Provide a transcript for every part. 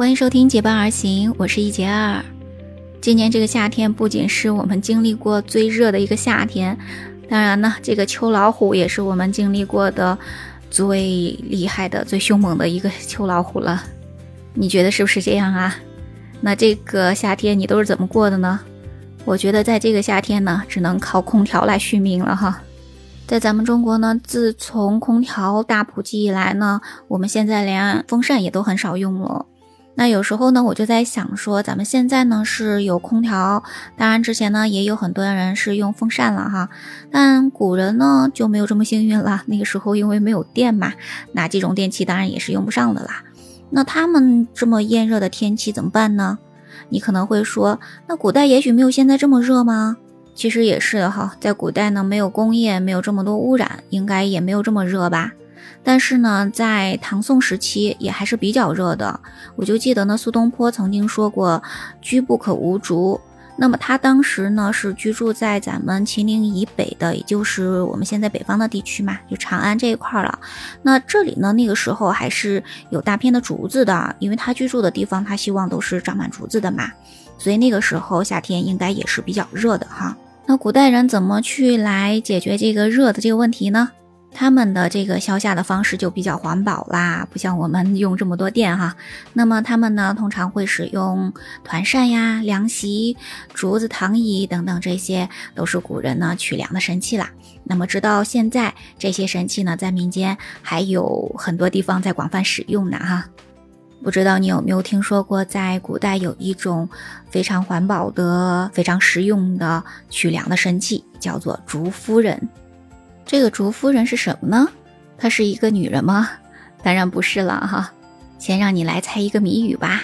欢迎收听结伴而行，我是一杰二。今年这个夏天不仅是我们经历过最热的一个夏天，当然呢，这个秋老虎也是我们经历过的最厉害的、最凶猛的一个秋老虎了。你觉得是不是这样啊？那这个夏天你都是怎么过的呢？我觉得在这个夏天呢，只能靠空调来续命了哈。在咱们中国呢，自从空调大普及以来呢，我们现在连风扇也都很少用了。那有时候呢，我就在想说，咱们现在呢是有空调，当然之前呢也有很多人是用风扇了哈。但古人呢就没有这么幸运了，那个时候因为没有电嘛，那这种电器当然也是用不上的啦。那他们这么炎热的天气怎么办呢？你可能会说，那古代也许没有现在这么热吗？其实也是的哈，在古代呢没有工业，没有这么多污染，应该也没有这么热吧。但是呢，在唐宋时期也还是比较热的。我就记得呢，苏东坡曾经说过“居不可无竹”。那么他当时呢是居住在咱们秦岭以北的，也就是我们现在北方的地区嘛，就长安这一块了。那这里呢，那个时候还是有大片的竹子的，因为他居住的地方，他希望都是长满竹子的嘛。所以那个时候夏天应该也是比较热的哈。那古代人怎么去来解决这个热的这个问题呢？他们的这个消夏的方式就比较环保啦，不像我们用这么多电哈。那么他们呢，通常会使用团扇呀、凉席、竹子躺椅等等，这些都是古人呢取凉的神器啦。那么直到现在，这些神器呢，在民间还有很多地方在广泛使用呢哈。不知道你有没有听说过，在古代有一种非常环保的、非常实用的取凉的神器，叫做竹夫人。这个竹夫人是什么呢？她是一个女人吗？当然不是了哈。先让你来猜一个谜语吧。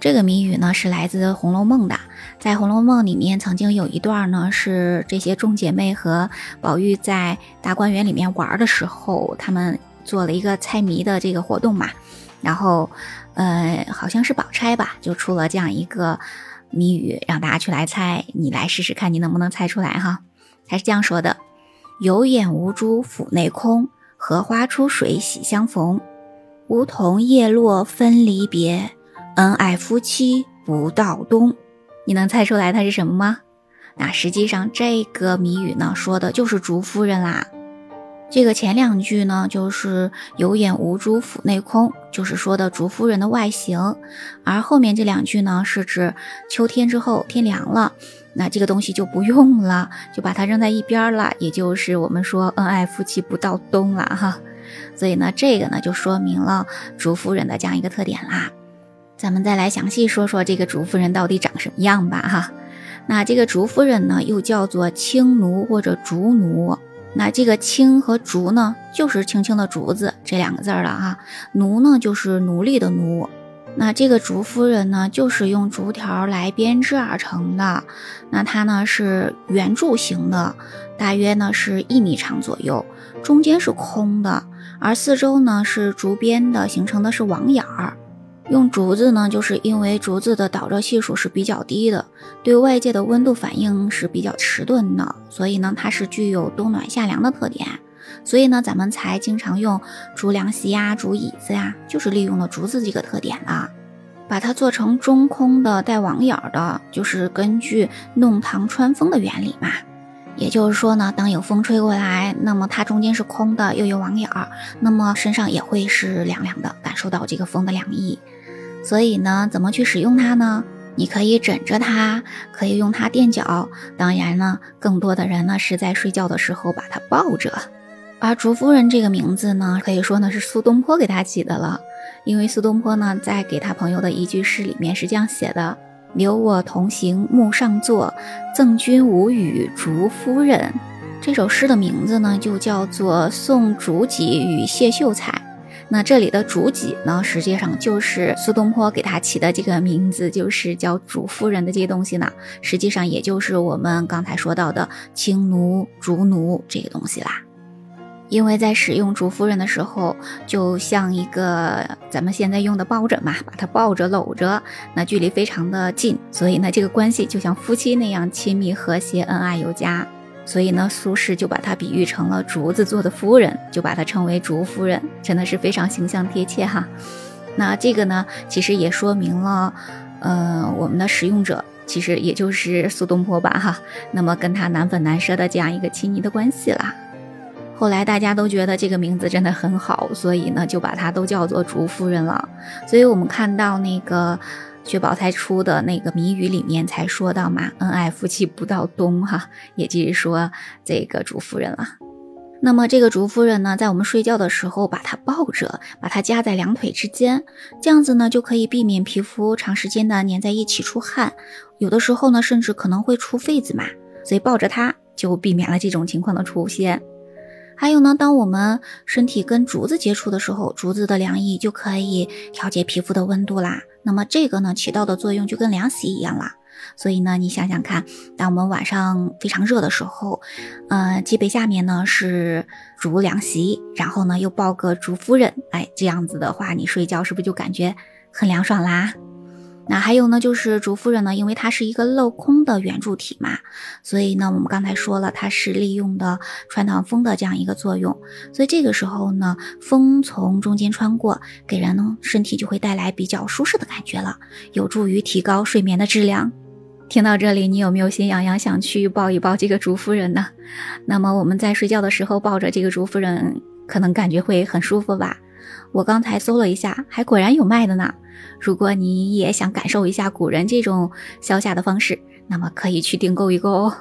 这个谜语呢是来自《红楼梦》的。在《红楼梦》里面，曾经有一段呢是这些众姐妹和宝玉在大观园里面玩的时候，他们做了一个猜谜的这个活动嘛。然后，呃，好像是宝钗吧，就出了这样一个谜语，让大家去来猜。你来试试看，你能不能猜出来哈？还是这样说的。有眼无珠府内空，荷花出水喜相逢。梧桐叶落分离别，恩爱夫妻不到冬。你能猜出来它是什么吗？那实际上这个谜语呢，说的就是竹夫人啦。这个前两句呢，就是有眼无珠府内空，就是说的竹夫人的外形。而后面这两句呢，是指秋天之后天凉了。那这个东西就不用了，就把它扔在一边了，也就是我们说恩爱夫妻不到冬了哈。所以呢，这个呢就说明了竹夫人的这样一个特点啦。咱们再来详细说说这个竹夫人到底长什么样吧哈。那这个竹夫人呢，又叫做青奴或者竹奴。那这个青和竹呢，就是青青的竹子这两个字了哈。奴呢，就是奴隶的奴。那这个竹夫人呢，就是用竹条来编织而成的。那它呢是圆柱形的，大约呢是一米长左右，中间是空的，而四周呢是竹编的，形成的是网眼儿。用竹子呢，就是因为竹子的导热系数是比较低的，对外界的温度反应是比较迟钝的，所以呢它是具有冬暖夏凉的特点。所以呢，咱们才经常用竹凉席呀、竹椅子呀，就是利用了竹子这个特点了。把它做成中空的带网眼的，就是根据弄堂穿风的原理嘛。也就是说呢，当有风吹过来，那么它中间是空的，又有网眼儿，那么身上也会是凉凉的，感受到这个风的凉意。所以呢，怎么去使用它呢？你可以枕着它，可以用它垫脚。当然呢，更多的人呢是在睡觉的时候把它抱着。而竹夫人这个名字呢，可以说呢是苏东坡给她起的了，因为苏东坡呢在给他朋友的一句诗里面是这样写的：“留我同行木上坐，赠君无语竹夫人。”这首诗的名字呢就叫做《送竹几与谢秀才》。那这里的竹几呢，实际上就是苏东坡给他起的这个名字，就是叫竹夫人的这些东西呢，实际上也就是我们刚才说到的青奴、竹奴这个东西啦。因为在使用竹夫人的时候，就像一个咱们现在用的抱枕嘛，把它抱着搂着，那距离非常的近，所以呢，这个关系就像夫妻那样亲密和谐、恩爱有加。所以呢，苏轼就把它比喻成了竹子做的夫人，就把它称为竹夫人，真的是非常形象贴切哈。那这个呢，其实也说明了，呃，我们的使用者其实也就是苏东坡吧，哈。那么跟他难分难舍的这样一个亲昵的关系啦。后来大家都觉得这个名字真的很好，所以呢，就把它都叫做竹夫人了。所以我们看到那个薛宝钗出的那个谜语里面才说到嘛，恩爱夫妻不到冬，哈，也就是说这个竹夫人了。那么这个竹夫人呢，在我们睡觉的时候，把它抱着，把它夹在两腿之间，这样子呢，就可以避免皮肤长时间的粘在一起出汗，有的时候呢，甚至可能会出痱子嘛，所以抱着它就避免了这种情况的出现。还有呢，当我们身体跟竹子接触的时候，竹子的凉意就可以调节皮肤的温度啦。那么这个呢，起到的作用就跟凉席一样啦。所以呢，你想想看，当我们晚上非常热的时候，呃，脊背下面呢是竹凉席，然后呢又抱个竹夫人，哎，这样子的话，你睡觉是不是就感觉很凉爽啦？那还有呢，就是竹夫人呢，因为它是一个镂空的圆柱体嘛，所以呢，我们刚才说了，它是利用的穿堂风的这样一个作用，所以这个时候呢，风从中间穿过，给人呢身体就会带来比较舒适的感觉了，有助于提高睡眠的质量。听到这里，你有没有心痒痒想去抱一抱这个竹夫人呢？那么我们在睡觉的时候抱着这个竹夫人，可能感觉会很舒服吧？我刚才搜了一下，还果然有卖的呢。如果你也想感受一下古人这种消夏的方式，那么可以去订购一个哦。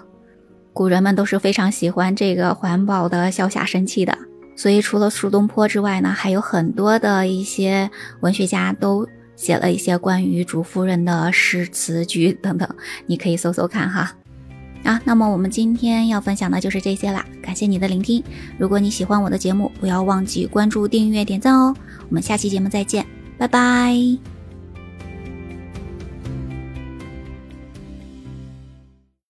古人们都是非常喜欢这个环保的消夏神器的，所以除了苏东坡之外呢，还有很多的一些文学家都。写了一些关于竹夫人的诗词句等等，你可以搜搜看哈。啊，那么我们今天要分享的就是这些啦，感谢你的聆听。如果你喜欢我的节目，不要忘记关注、订阅、点赞哦。我们下期节目再见，拜拜。